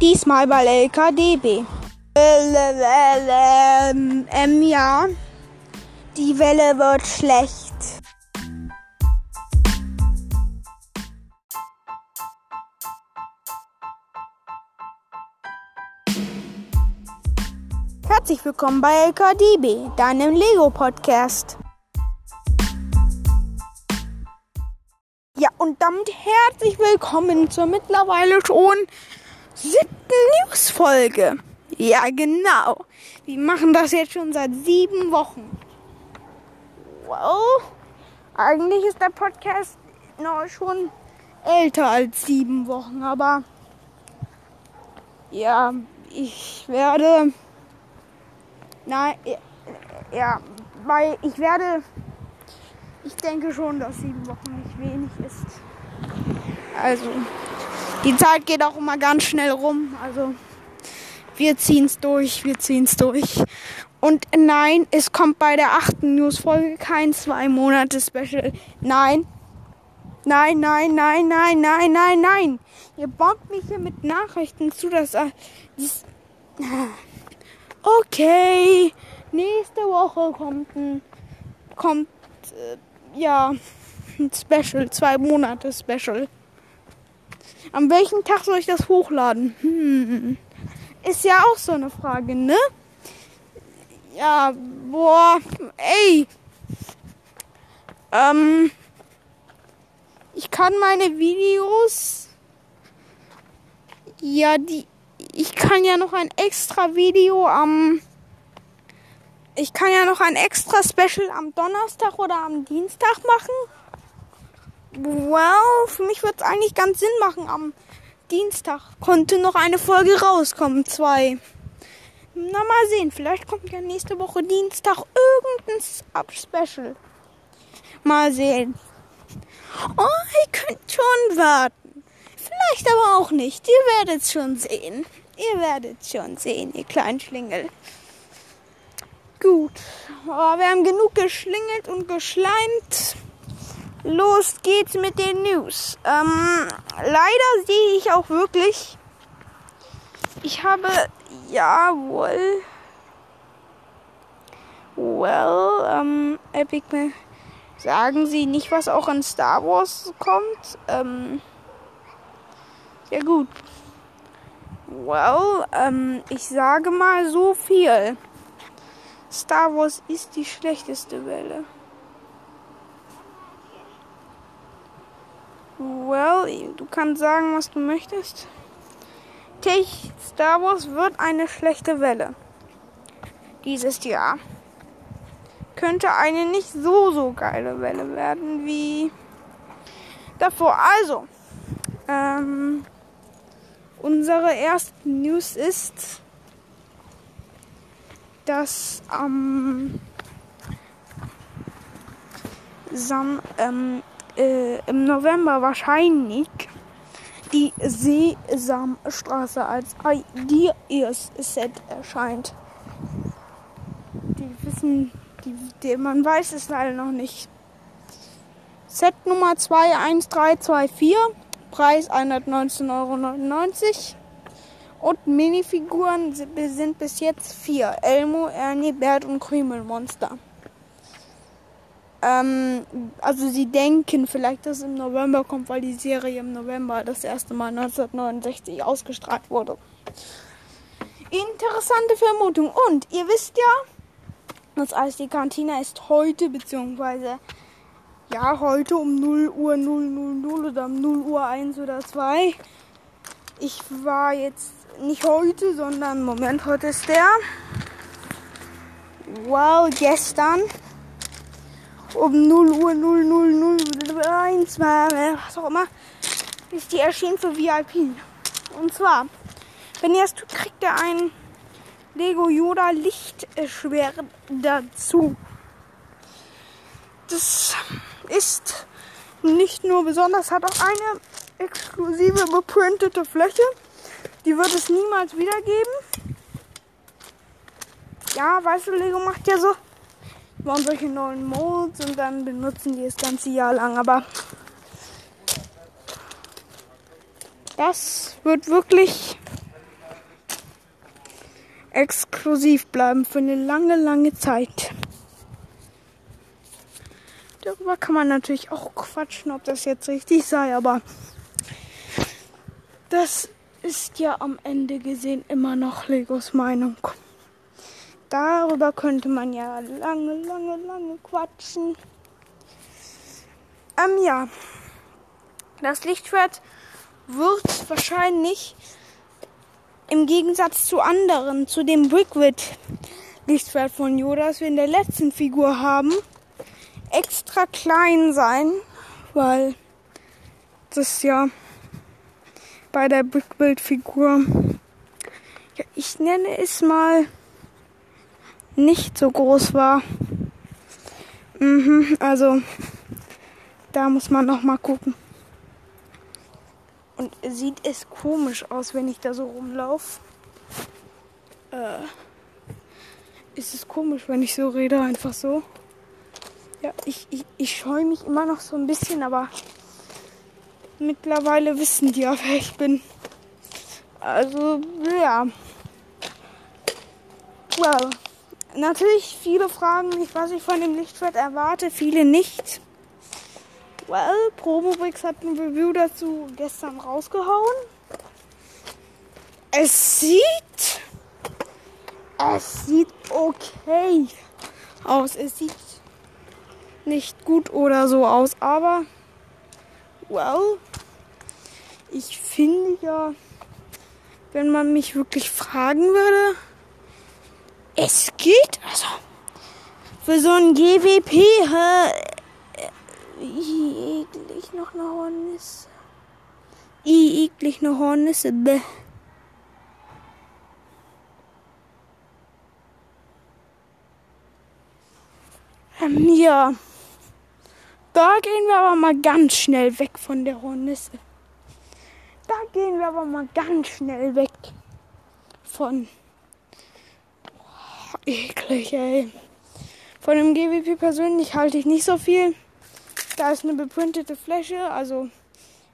Diesmal bei LKDB. Ähm, ähm, ja. Die Welle wird schlecht. Herzlich willkommen bei LKDB, deinem Lego-Podcast. Ja, und damit herzlich willkommen zur mittlerweile schon siebten News-Folge. Ja, genau. Wir machen das jetzt schon seit sieben Wochen. Wow. Eigentlich ist der Podcast noch schon älter als sieben Wochen, aber ja, ich werde. Nein, ja, weil ich werde. Ich denke schon, dass sieben Wochen nicht wenig ist. Also, die Zeit geht auch immer ganz schnell rum. Also, wir ziehen's durch, wir ziehen's durch. Und nein, es kommt bei der achten Newsfolge kein zwei Monate Special. Nein. Nein, nein, nein, nein, nein, nein, nein. Ihr bombt mich hier mit Nachrichten zu, dass äh, dies, Okay. Nächste Woche kommt ein kommt äh, ja ein Special, zwei Monate Special. An welchem Tag soll ich das hochladen? Hm. Ist ja auch so eine Frage, ne? Ja, boah, ey. Ähm, ich kann meine Videos. Ja, die. Ich kann ja noch ein extra Video am. Ich kann ja noch ein extra Special am Donnerstag oder am Dienstag machen. Well, für mich wird es eigentlich ganz Sinn machen. Am Dienstag konnte noch eine Folge rauskommen. Zwei. Na, mal sehen. Vielleicht kommt ja nächste Woche Dienstag irgendein Sub-Special. Mal sehen. Oh, ihr könnt schon warten. Vielleicht aber auch nicht. Ihr werdet schon sehen. Ihr werdet schon sehen, ihr kleinen Schlingel. Gut. Oh, wir haben genug geschlingelt und geschleimt. Los geht's mit den News. Ähm, leider sehe ich auch wirklich. Ich habe. Jawohl. Well, ähm, Epic. Sagen Sie nicht, was auch in Star Wars kommt? Ähm. Ja, gut. Well, ähm, ich sage mal so viel. Star Wars ist die schlechteste Welle. Well, du kannst sagen, was du möchtest. Tech Star Wars wird eine schlechte Welle. Dieses Jahr. Könnte eine nicht so, so geile Welle werden wie davor. Also, ähm, unsere erste News ist, dass am Sam, ähm, äh, im November wahrscheinlich die Sesamstraße als Ideas Set erscheint. Die wissen, die, die, man weiß es leider noch nicht. Set Nummer 21324, Preis 119,99 Euro. Und Minifiguren sind bis jetzt vier. Elmo, Ernie, Bert und Krümelmonster. Ähm, also sie denken vielleicht, dass es im November kommt, weil die Serie im November das erste Mal 1969 ausgestrahlt wurde. Interessante Vermutung. Und ihr wisst ja, das Eis die Kantina ist heute, beziehungsweise ja, heute um 0 Uhr 000 oder um 0 Uhr 1 oder 2. Ich war jetzt nicht heute, sondern Moment, heute ist der. Wow, gestern um 0 Uhr 0001, was auch immer, ist die erschienen für VIP. Und zwar, wenn ihr es tut, kriegt ihr ein Lego Yoda Lichtschwert dazu. Das ist nicht nur besonders, hat auch eine exklusive beprintete Fläche. Die wird es niemals wiedergeben. Ja, weißt du, Lego macht ja so bauen solche neuen Modes und dann benutzen die das ganze Jahr lang. Aber das wird wirklich exklusiv bleiben für eine lange, lange Zeit. Darüber kann man natürlich auch quatschen, ob das jetzt richtig sei, aber das ist ja am Ende gesehen immer noch Legos Meinung. Darüber könnte man ja lange, lange, lange quatschen. Ähm, ja. Das Lichtschwert wird wahrscheinlich im Gegensatz zu anderen, zu dem Brickwood Lichtschwert von Yoda, das wir in der letzten Figur haben, extra klein sein, weil das ja bei der Brickbuild-Figur, ja, ich nenne es mal, nicht so groß war. Mhm, also da muss man noch mal gucken. Und sieht es komisch aus, wenn ich da so rumlaufe. Äh, ist es komisch, wenn ich so rede, einfach so. Ja, ich, ich, ich scheue mich immer noch so ein bisschen, aber mittlerweile wissen die ja, wer ich bin. Also, ja. Well, natürlich viele fragen mich, was ich von dem Lichtschwert erwarte, viele nicht. Well, Promobrix hat ein Review dazu gestern rausgehauen. Es sieht. Es sieht okay aus. Es sieht nicht gut oder so aus, aber. Well, ich finde ja, wenn man mich wirklich fragen würde, es geht. Also, für so ein GWP, wie eklig noch eine Hornisse. I eklig eine Hornisse. Bäh. Ähm, ja. Da gehen wir aber mal ganz schnell weg von der Hornisse. Da gehen wir aber mal ganz schnell weg von. Eklig, ey. Von dem GWP persönlich halte ich nicht so viel. Da ist eine beprintete Fläche. Also,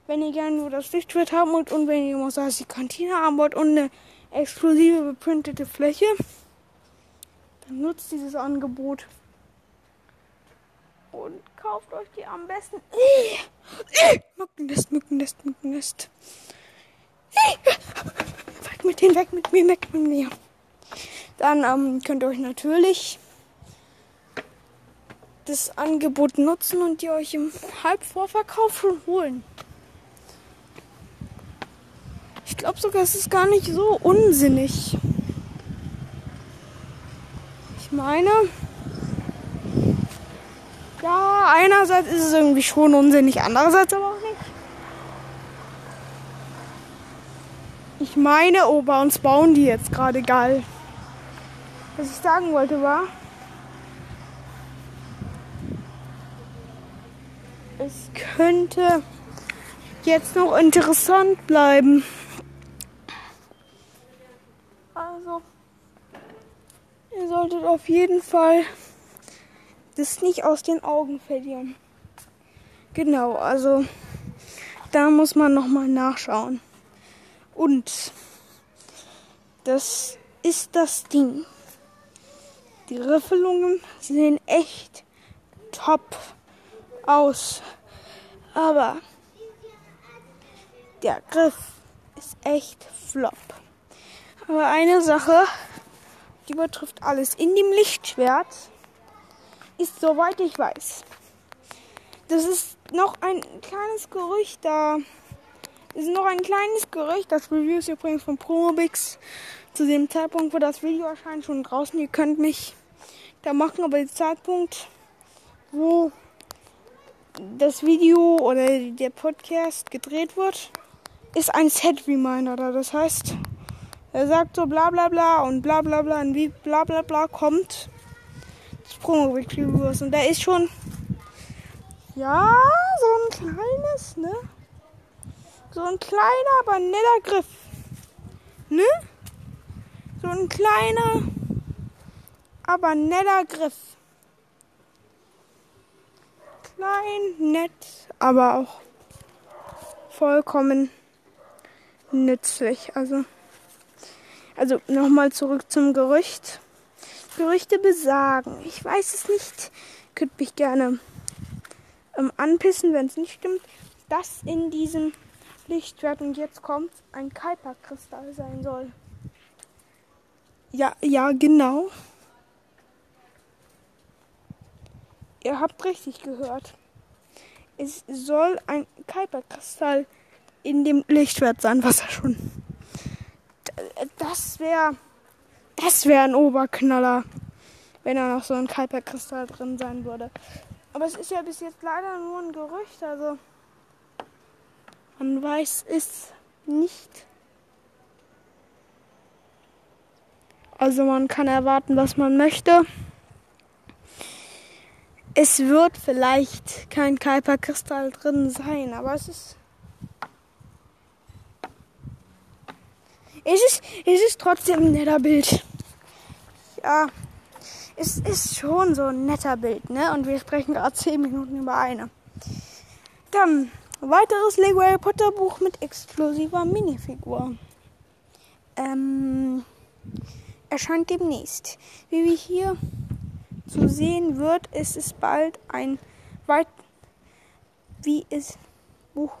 wenn ihr gerne nur das Lichtschwert haben wollt und wenn ihr die Kantine haben wollt und eine exklusive beprintete Fläche, dann nutzt dieses Angebot. Und kauft euch die am besten. Äh, äh, Mückennest, Mückennest, Mückennest. Äh, weg mit denen, weg mit mir, weg mit mir. Dann ähm, könnt ihr euch natürlich das Angebot nutzen und die euch im Halbvorverkauf schon holen. Ich glaube sogar, es ist gar nicht so unsinnig. Ich meine, ja, einerseits ist es irgendwie schon unsinnig, andererseits aber auch nicht. Ich meine, oh, bei uns bauen die jetzt gerade geil. Was ich sagen wollte war, es könnte jetzt noch interessant bleiben. Also, ihr solltet auf jeden Fall das nicht aus den Augen verlieren. Genau, also da muss man noch mal nachschauen. Und das ist das Ding. Die Riffelungen sehen echt top aus. Aber der Griff ist echt flop. Aber eine Sache, die betrifft alles in dem Lichtschwert, ist soweit ich weiß. Das ist noch ein kleines Gerücht da. Das ist noch ein kleines Gerücht. Das Review ist übrigens von Promobix. Zu dem Zeitpunkt, wo das Video erscheint, schon draußen. Ihr könnt mich da machen, aber der Zeitpunkt, wo das Video oder der Podcast gedreht wird, ist ein Set Reminder da. Das heißt, er sagt so bla bla bla und bla bla bla und wie bla bla bla kommt das Promo Reviewers. Und da ist schon, ja, so ein kleines, ne? So ein kleiner, aber netter Griff. Ne? So ein kleiner, aber netter Griff klein, nett, aber auch vollkommen nützlich. Also Also nochmal zurück zum Gerücht. Gerüchte besagen, ich weiß es nicht, könnt mich gerne ähm, anpissen, wenn es nicht stimmt, dass in diesem Lichtschwert und jetzt kommt ein Kuiperkristall sein soll. Ja, ja, genau. Ihr habt richtig gehört. Es soll ein Kuiperkristall in dem Lichtschwert sein, was er schon. Das wäre. Das wäre ein Oberknaller, wenn da noch so ein Kuiperkristall drin sein würde. Aber es ist ja bis jetzt leider nur ein Gerücht, also. Man weiß es nicht. Also man kann erwarten, was man möchte. Es wird vielleicht kein Kuiperkristall drin sein, aber es ist. Es ist, es ist trotzdem ein netter Bild. Ja, es ist schon so ein netter Bild, ne? Und wir sprechen gerade 10 Minuten über eine. Dann weiteres Lego Harry Potter Buch mit exklusiver Minifigur. Ähm, erscheint demnächst. Wie wir hier zu sehen wird, ist es bald ein weit wie ist Buch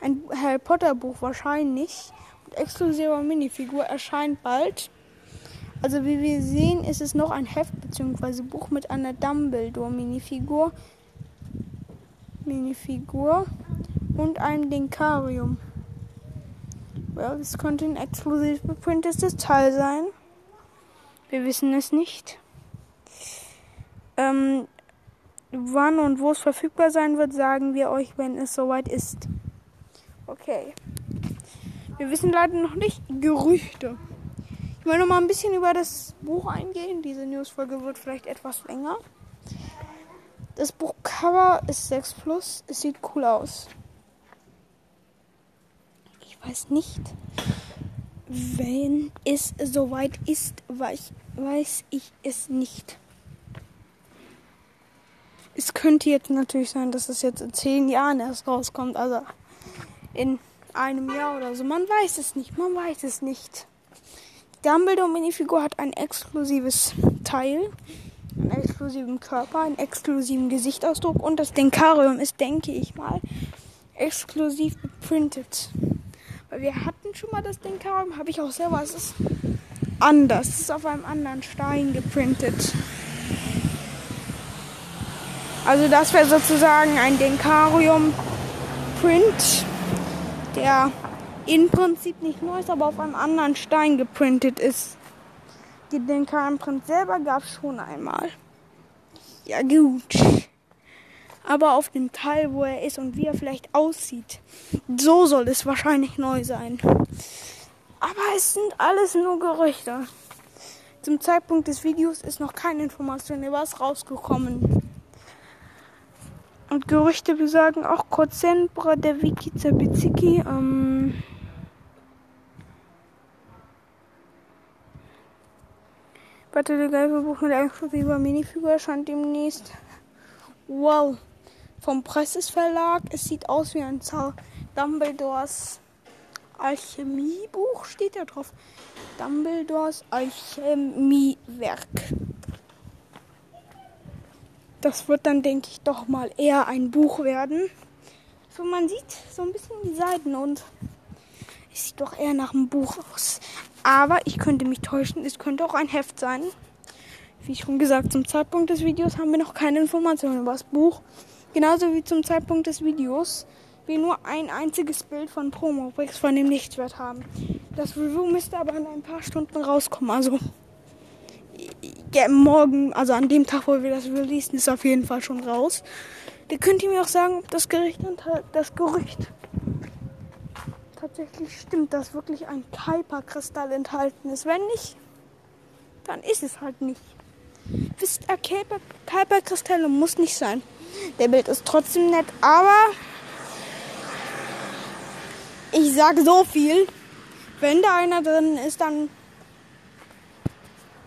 ein Harry Potter Buch wahrscheinlich mit exklusiver Minifigur erscheint bald. Also wie wir sehen, ist es noch ein Heft bzw. Buch mit einer Dumbledore Minifigur. Minifigur und einem Denkarium. Well, das könnte ein exklusiv beprintetes Teil sein. Wir wissen es nicht. Ähm, wann und wo es verfügbar sein wird, sagen wir euch, wenn es soweit ist. Okay. Wir wissen leider noch nicht Gerüchte. Ich will noch mal ein bisschen über das Buch eingehen. Diese Newsfolge wird vielleicht etwas länger. Das Buchcover ist 6 Plus. Es sieht cool aus. Ich weiß nicht, wenn es soweit ist, weiß, weiß ich es nicht. Es könnte jetzt natürlich sein, dass es jetzt in 10 Jahren erst rauskommt. Also in einem Jahr oder so. Man weiß es nicht. Man weiß es nicht. Dumbledore Minifigur hat ein exklusives Teil, einen exklusiven Körper, einen exklusiven Gesichtsausdruck und das Denkarium ist, denke ich mal, exklusiv beprintet. Weil wir hatten schon mal das Denkarium, habe ich auch selber. Es ist anders. Es ist auf einem anderen Stein geprintet. Also das wäre sozusagen ein Denkarium-Print, der im Prinzip nicht neu ist, aber auf einem anderen Stein geprintet ist. Den KM-Print selber gab es schon einmal. Ja gut. Aber auf dem Teil, wo er ist und wie er vielleicht aussieht, so soll es wahrscheinlich neu sein. Aber es sind alles nur Gerüchte. Zum Zeitpunkt des Videos ist noch keine Information über was rausgekommen. Und Gerüchte besagen auch Kozembra der Wiki Zabiziki. Ähm, Battle der Geisterbuch mit exklusiver Minifigur erscheint demnächst. Wow. Vom Presses Verlag. Es sieht aus wie ein Zau Dumbledores Alchemiebuch steht da drauf. Dumbledores Alchemiewerk. Das wird dann, denke ich, doch mal eher ein Buch werden. So, man sieht so ein bisschen die Seiten und es sieht doch eher nach einem Buch aus. Aber ich könnte mich täuschen, es könnte auch ein Heft sein. Wie schon gesagt, zum Zeitpunkt des Videos haben wir noch keine Informationen über das Buch. Genauso wie zum Zeitpunkt des Videos wir nur ein einziges Bild von Promobrix von dem Lichtschwert haben. Das Review müsste aber in ein paar Stunden rauskommen. Also morgen, also an dem Tag, wo wir das releasen, ist auf jeden Fall schon raus. Da könnt ihr mir auch sagen, ob das Gericht das Gerücht tatsächlich stimmt, dass wirklich ein Kuiper-Kristall enthalten ist. Wenn nicht, dann ist es halt nicht. Wisst ihr, Kuiper-Kristalle muss nicht sein. Der Bild ist trotzdem nett, aber ich sage so viel. Wenn da einer drin ist, dann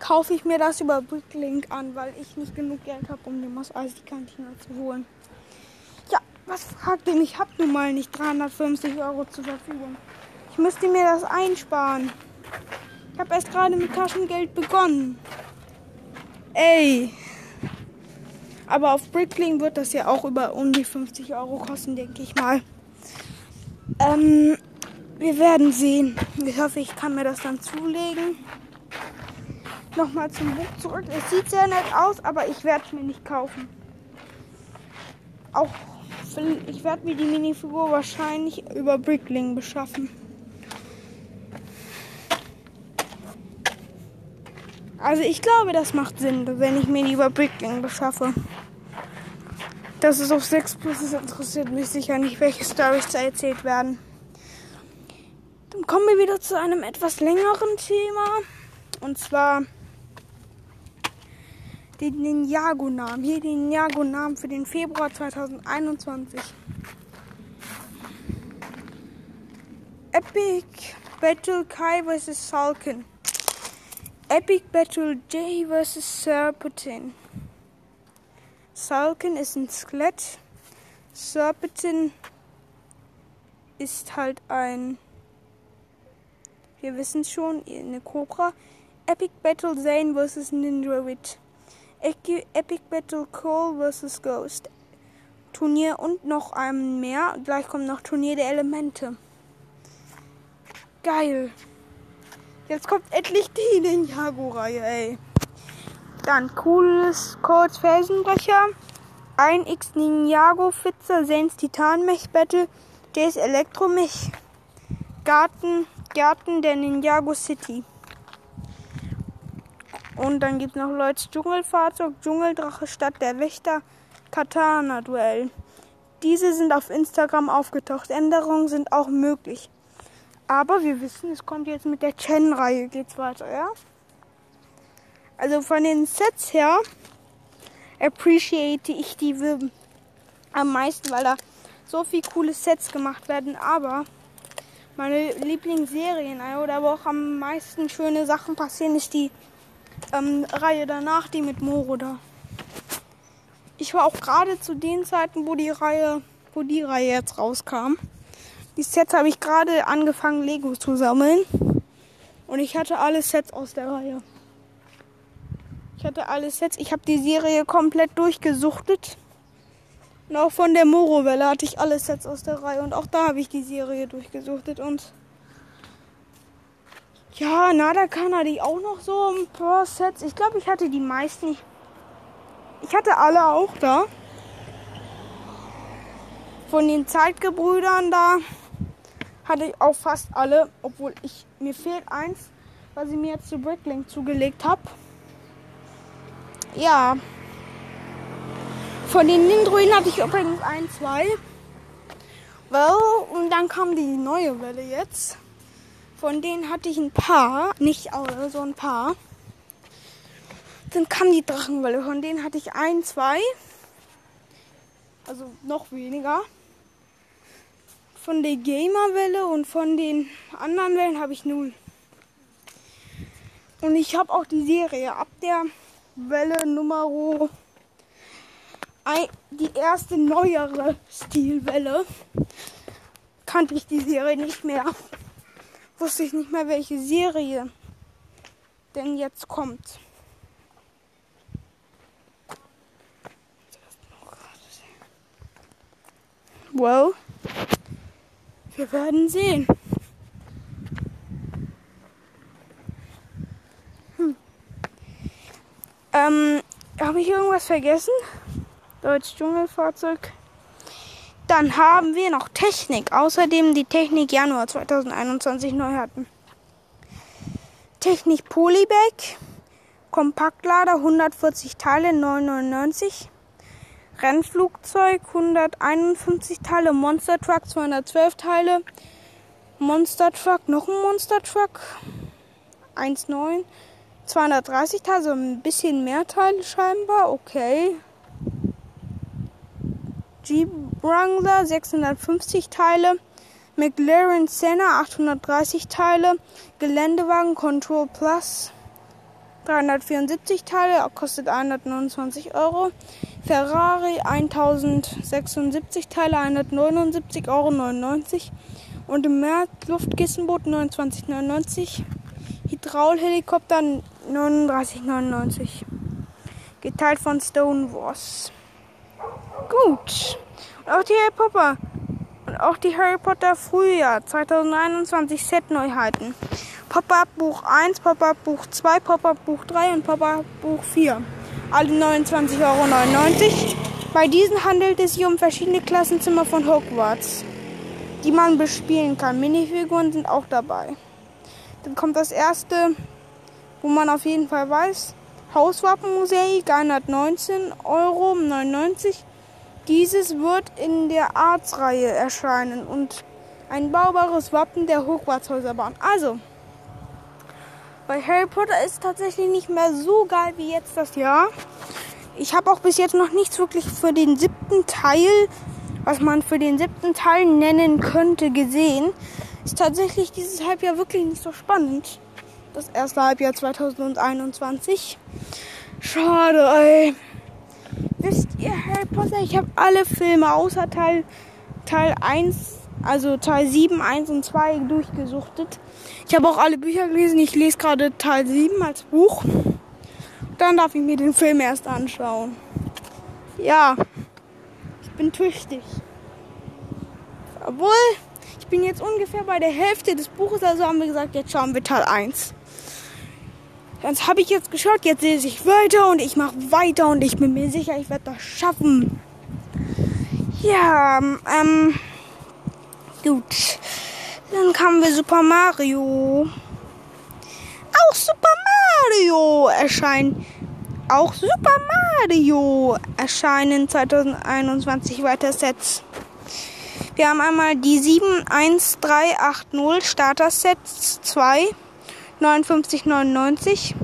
kaufe ich mir das über Bricklink an, weil ich nicht genug Geld habe, um den aus Eiskantina zu holen. Was fragt denn? Ich habe nun mal nicht 350 Euro zur Verfügung. Ich müsste mir das einsparen. Ich habe erst gerade mit Taschengeld begonnen. Ey. Aber auf Brickling wird das ja auch über um die 50 Euro kosten, denke ich mal. Ähm, wir werden sehen. Ich hoffe, ich kann mir das dann zulegen. Nochmal zum Buch zurück. Es sieht sehr nett aus, aber ich werde es mir nicht kaufen. Auch ich werde mir die Minifigur wahrscheinlich über Brickling beschaffen. Also ich glaube, das macht Sinn, wenn ich mir die über Brickling beschaffe. Das ist auf 6 Plus, es interessiert mich sicher nicht, welche Storys da erzählt werden. Dann kommen wir wieder zu einem etwas längeren Thema. Und zwar den Ninjago-Namen. Hier den Ninjago-Namen für den Februar 2021. Epic Battle Kai vs. Falcon. Epic Battle J vs. Serpentine. Falcon ist ein Skelett. Serpentine ist halt ein. Wir wissen schon, eine Cobra. Epic Battle Zane vs. Ninja Witch. Epic Battle Call vs. Ghost. Turnier und noch einem mehr. Gleich kommt noch Turnier der Elemente. Geil. Jetzt kommt endlich die Ninjago-Reihe, ey. Dann cooles Codes Felsenbrecher. Ein X Ninjago Fitzer, Saints Titanmech Battle, Jace Elektromech. Garten, Garten der Ninjago City. Und dann gibt es noch Lloyds Dschungelfahrzeug, Dschungeldrache Stadt der Wächter, Katana-Duell. Diese sind auf Instagram aufgetaucht. Änderungen sind auch möglich. Aber wir wissen, es kommt jetzt mit der Chen-Reihe geht's weiter, ja? Also von den Sets her appreciate ich die am meisten, weil da so viel coole Sets gemacht werden. Aber meine Lieblingsserien, oder wo auch am meisten schöne Sachen passieren, ist die ähm, Reihe danach, die mit Moro da. Ich war auch gerade zu den Zeiten, wo die Reihe, wo die Reihe jetzt rauskam. Die Sets habe ich gerade angefangen, Lego zu sammeln. Und ich hatte alle Sets aus der Reihe. Ich hatte alle Sets. Ich habe die Serie komplett durchgesuchtet. Und auch von der Moro-Welle hatte ich alle Sets aus der Reihe. Und auch da habe ich die Serie durchgesuchtet. Und ja, Nadakana hatte ich auch noch so ein paar Sets. Ich glaube, ich hatte die meisten. Ich hatte alle auch da. Von den Zeitgebrüdern da hatte ich auch fast alle. Obwohl ich mir fehlt eins, was ich mir jetzt zu Bricklink zugelegt habe. Ja. Von den Nindruiden hatte ich übrigens ein, zwei. Well, und dann kam die neue Welle jetzt. Von denen hatte ich ein paar, nicht alle, so ein paar. Dann kam die Drachenwelle, von denen hatte ich ein, zwei. Also noch weniger. Von der Gamerwelle und von den anderen Wellen habe ich null. Und ich habe auch die Serie ab der Welle Nummer die erste neuere Stilwelle kannte ich die Serie nicht mehr wusste ich nicht mehr, welche Serie denn jetzt kommt. Well, wir werden sehen. Hm. Ähm, habe ich irgendwas vergessen? Deutsch Dschungelfahrzeug. Dann haben wir noch Technik. Außerdem die Technik Januar 2021 neu hatten. Technik Polybag. Kompaktlader 140 Teile 999. Rennflugzeug 151 Teile. Monster Truck 212 Teile. Monster Truck, noch ein Monster Truck. 1,9. 230 Teile, so ein bisschen mehr Teile scheinbar. Okay. Jeep Wrangler 650 Teile, McLaren Senna 830 Teile, Geländewagen Control Plus 374 Teile, kostet 129 Euro. Ferrari 1076 Teile, 179,99 Euro. Und im März Luftkissenboot 29,99. Hydraulhelikopter 39,99. Geteilt von Stone Wars. Gut. Und auch die Harry Potter. Und auch die Harry Potter Frühjahr 2021 Set Neuheiten. Pop-Up Buch 1, Pop-Up Buch 2, Pop-Up Buch 3 und Pop-Up Buch 4. Alle 29,99 Euro. Bei diesen handelt es sich um verschiedene Klassenzimmer von Hogwarts, die man bespielen kann. Minifiguren sind auch dabei. Dann kommt das erste, wo man auf jeden Fall weiß, Hauswappenmuseum, 119,99 Euro. Dieses wird in der Arts-Reihe erscheinen und ein baubares Wappen der Hogwarts-Häuser. Also, bei Harry Potter ist es tatsächlich nicht mehr so geil wie jetzt das Jahr. Ich habe auch bis jetzt noch nichts wirklich für den siebten Teil, was man für den siebten Teil nennen könnte, gesehen. Ist tatsächlich dieses Halbjahr wirklich nicht so spannend. Das erste Halbjahr 2021. Schade, ey. Wisst ihr, Harry Potter, ich habe alle Filme außer Teil, Teil 1, also Teil 7, 1 und 2 durchgesuchtet. Ich habe auch alle Bücher gelesen. Ich lese gerade Teil 7 als Buch. Dann darf ich mir den Film erst anschauen. Ja, ich bin tüchtig. Obwohl, ich bin jetzt ungefähr bei der Hälfte des Buches, also haben wir gesagt, jetzt schauen wir Teil 1. Das habe ich jetzt geschaut, jetzt lese ich weiter und ich mache weiter und ich bin mir sicher, ich werde das schaffen. Ja, ähm, gut. Dann kamen wir Super Mario. Auch Super Mario erscheint. Auch Super Mario erscheinen 2021 weiter Sets. Wir haben einmal die 71380 Starter Sets 2, 59,99.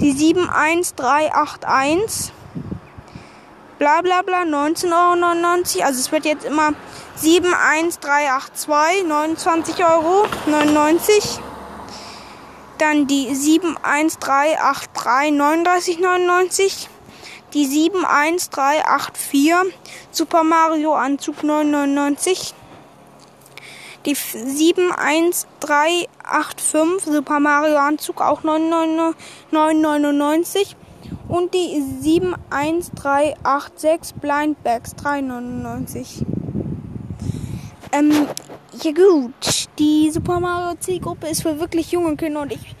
Die 71381 bla bla bla 19,99 Euro. Also es wird jetzt immer 71382 29,99 Euro. Dann die 71383 39,99. Die 71384 Super Mario Anzug 9,99. Die 71385 Super Mario Anzug auch 9,99. Und die 71386 Blind Bags 3,99. Ähm, ja gut, die Super Mario Zielgruppe ist für wirklich junge Kinder und ich,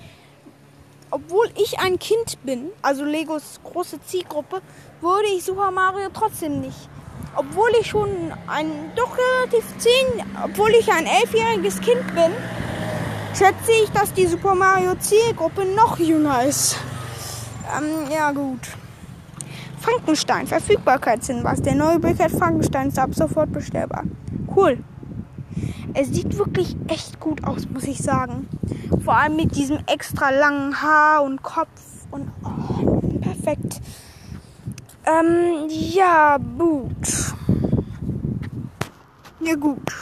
obwohl ich ein Kind bin, also Legos große Zielgruppe, würde ich Super Mario trotzdem nicht. Obwohl ich schon ein, doch relativ zehn, obwohl ich ein elfjähriges Kind bin, schätze ich, dass die Super Mario Zielgruppe noch jünger ist. Ähm, ja gut. Frankenstein, Verfügbarkeitshinweis. Der neue Brickhead Frankenstein ist ab sofort bestellbar. Cool. Es sieht wirklich echt gut aus, muss ich sagen. Vor allem mit diesem extra langen Haar und Kopf und oh, perfekt. Ähm, ja, gut. Ja, gut.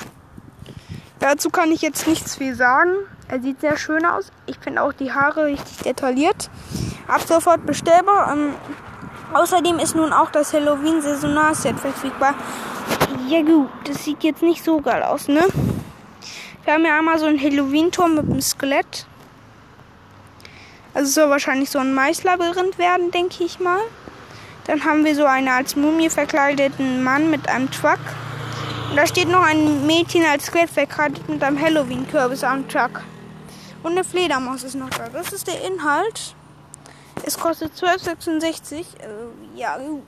Dazu kann ich jetzt nichts viel sagen. Er sieht sehr schön aus. Ich finde auch die Haare richtig detailliert. Ab sofort bestellbar. Ähm, außerdem ist nun auch das Halloween Saisonal-Set verfügbar. Ja gut, das sieht jetzt nicht so geil aus, ne? Wir haben ja einmal so einen Halloween-Turm mit einem Skelett. Also soll wahrscheinlich so ein Maislabyrinth werden, denke ich mal. Dann haben wir so einen als Mumie verkleideten Mann mit einem Truck. Und da steht noch ein Mädchen als Skelett verkleidet mit einem Halloween-Kürbis am Truck. Und eine Fledermaus ist noch da. Das ist der Inhalt. Es kostet 12,66. Äh, ja, gut.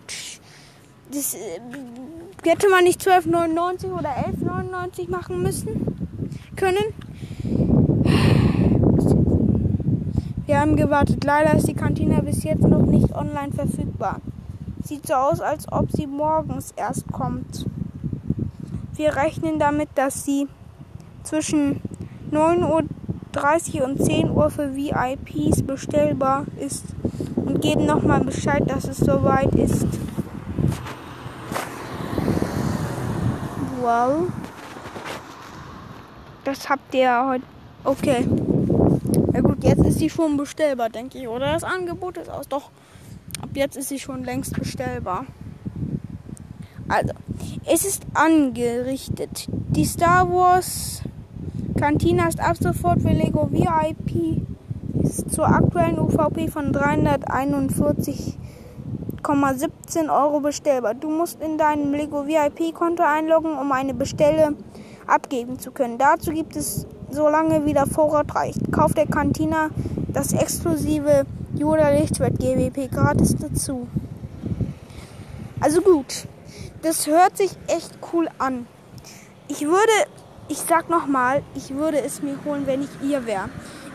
Das äh, hätte man nicht 12,99 oder 11,99 machen müssen können. Wir haben gewartet. Leider ist die Kantine bis jetzt noch nicht online verfügbar. Sieht so aus, als ob sie morgens erst kommt. Wir rechnen damit, dass sie zwischen 9.30 Uhr und 10 Uhr für VIPs bestellbar ist und geben nochmal Bescheid, dass es soweit ist. Wow. Das habt ihr heute. Okay. Na gut, jetzt ist sie schon bestellbar, denke ich. Oder das Angebot ist aus. Doch, ab jetzt ist sie schon längst bestellbar. Also, es ist angerichtet. Die Star Wars Cantina ist ab sofort für Lego VIP zur aktuellen UVP von 341,17 Euro bestellbar. Du musst in deinem Lego VIP-Konto einloggen, um eine Bestelle abgeben zu können. Dazu gibt es, solange wie der Vorrat reicht, Kauf der Cantina das exklusive Yoda Lichtschwert GWP gratis dazu. Also gut, das hört sich echt cool an. Ich würde, ich sag nochmal, ich würde es mir holen, wenn ich ihr wäre.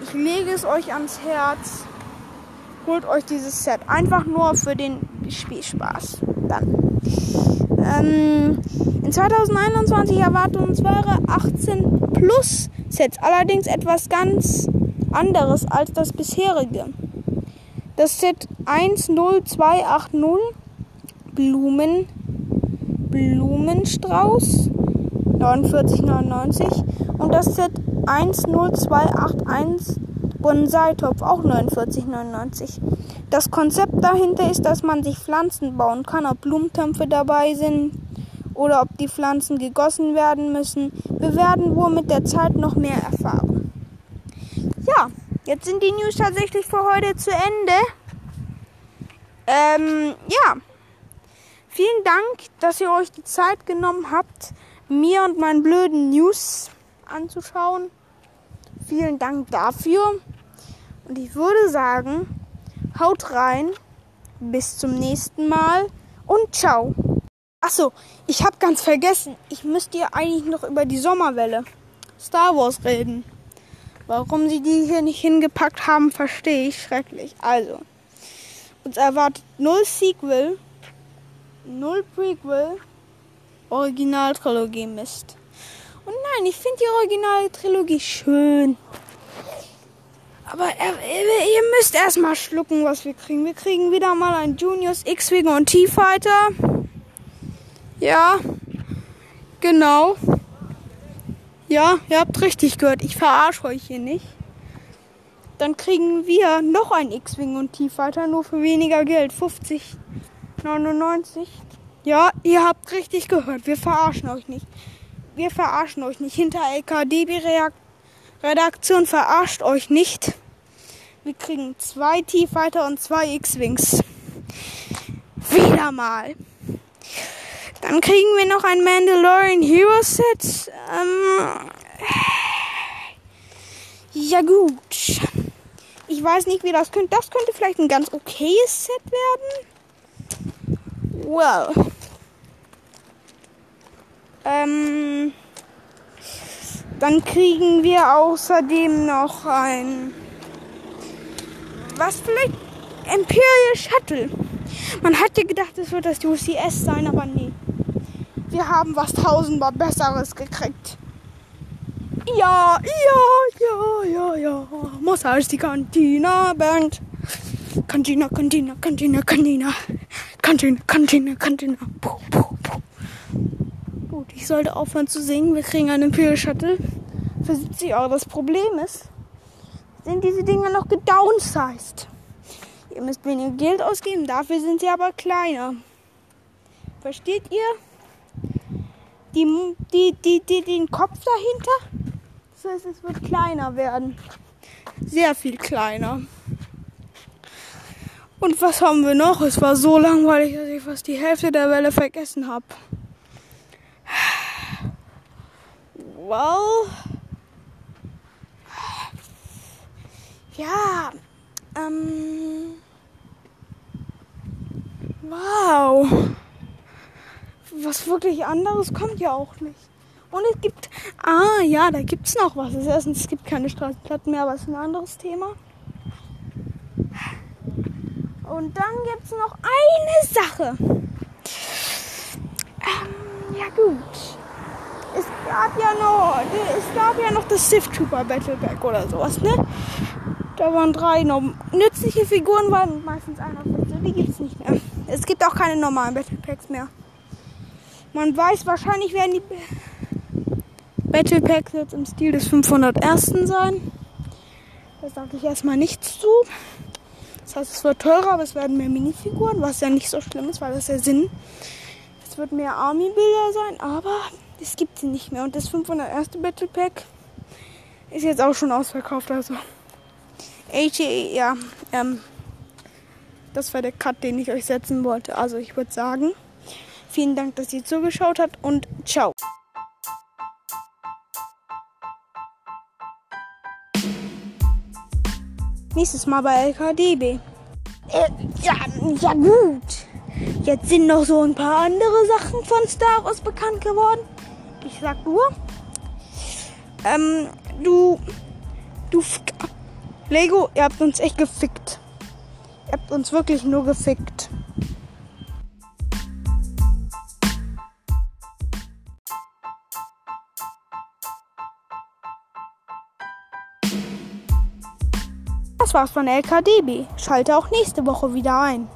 Ich lege es euch ans Herz. Holt euch dieses Set. Einfach nur für den Spielspaß. Dann. Ähm, in 2021 erwarten uns wahre 18 Plus Sets. Allerdings etwas ganz anderes als das bisherige. Das Set 10280 Blumen Blumenstrauß 49,99 und das Set 10281 Bonsai-Topf auch 49,99. Das Konzept dahinter ist, dass man sich Pflanzen bauen kann, ob Blumentöpfe dabei sind oder ob die Pflanzen gegossen werden müssen. Wir werden wohl mit der Zeit noch mehr erfahren. Ja, jetzt sind die News tatsächlich für heute zu Ende. Ähm, ja. Vielen Dank, dass ihr euch die Zeit genommen habt, mir und meinen blöden News anzuschauen. Vielen Dank dafür. Und ich würde sagen, haut rein. Bis zum nächsten Mal und ciao. Achso, ich habe ganz vergessen. Ich müsste ja eigentlich noch über die Sommerwelle Star Wars reden. Warum sie die hier nicht hingepackt haben, verstehe ich schrecklich. Also, uns erwartet null Sequel, null Prequel, Originaltrilogie Mist. Und nein, ich finde die Originaltrilogie schön. Aber ihr müsst erstmal schlucken, was wir kriegen. Wir kriegen wieder mal ein Juniors X-Wing und T-Fighter. Ja, genau. Ja, ihr habt richtig gehört. Ich verarsche euch hier nicht. Dann kriegen wir noch ein X-Wing und T-Fighter, nur für weniger Geld. 50,99. Ja, ihr habt richtig gehört. Wir verarschen euch nicht. Wir verarschen euch nicht. Hinter LKDB-Redaktion verarscht euch nicht. Wir kriegen zwei T-Fighter und zwei X-Wings. Wieder mal. Dann kriegen wir noch ein Mandalorian Hero Set. Ähm, ja gut. Ich weiß nicht, wie das könnte. Das könnte vielleicht ein ganz okayes Set werden. Well. Ähm, dann kriegen wir außerdem noch ein was vielleicht Imperial Shuttle. Man hat ja gedacht, es wird das UCS sein, aber nee. Wir haben was tausendmal Besseres gekriegt. Ja, ja, ja, ja, ja. Muss als die Cantina Band. Cantina, Cantina, Cantina, Cantina. Cantina, Cantina, Cantina. Puh, puh, puh. Gut, ich sollte aufhören zu singen. Wir kriegen einen Imperial Shuttle für 70 Euro. Das Problem ist, sind diese Dinger noch gedownsized. Ihr müsst weniger Geld ausgeben, dafür sind sie aber kleiner. Versteht ihr? Die, die, die, die, den Kopf dahinter? Das heißt, es wird kleiner werden. Sehr viel kleiner. Und was haben wir noch? Es war so langweilig, dass ich fast die Hälfte der Welle vergessen habe. Well. Ja, ähm. Wow. Was wirklich anderes kommt ja auch nicht. Und es gibt. Ah, ja, da gibt es noch was. Erstens, es gibt keine Straßenplatten mehr, aber es ist ein anderes Thema. Und dann gibt es noch eine Sache. Ähm, ja, gut. Es gab ja noch. Es gab ja noch das Sith Trooper Battle Pack oder sowas, ne? Da waren drei nützliche Figuren, waren meistens einer von Die gibt es nicht mehr. Es gibt auch keine normalen Battle Packs mehr. Man weiß, wahrscheinlich werden die Battle Packs jetzt im Stil des 501. sein. Da sage ich erstmal nichts zu. Das heißt, es wird teurer, aber es werden mehr Minifiguren, was ja nicht so schlimm ist, weil das ja Sinn. Es wird mehr Army-Bilder sein, aber es gibt sie nicht mehr. Und das 501. Battle Pack ist jetzt auch schon ausverkauft, also ATE, ja, ähm, das war der Cut, den ich euch setzen wollte. Also ich würde sagen, vielen Dank, dass ihr zugeschaut habt und ciao. Nächstes Mal bei LKDB. Äh, ja, ja gut. Jetzt sind noch so ein paar andere Sachen von Star Wars bekannt geworden. Ich sag nur, ähm, du, du, Lego, ihr habt uns echt gefickt. Ihr habt uns wirklich nur gefickt. Das war's von LKDB. Schalte auch nächste Woche wieder ein.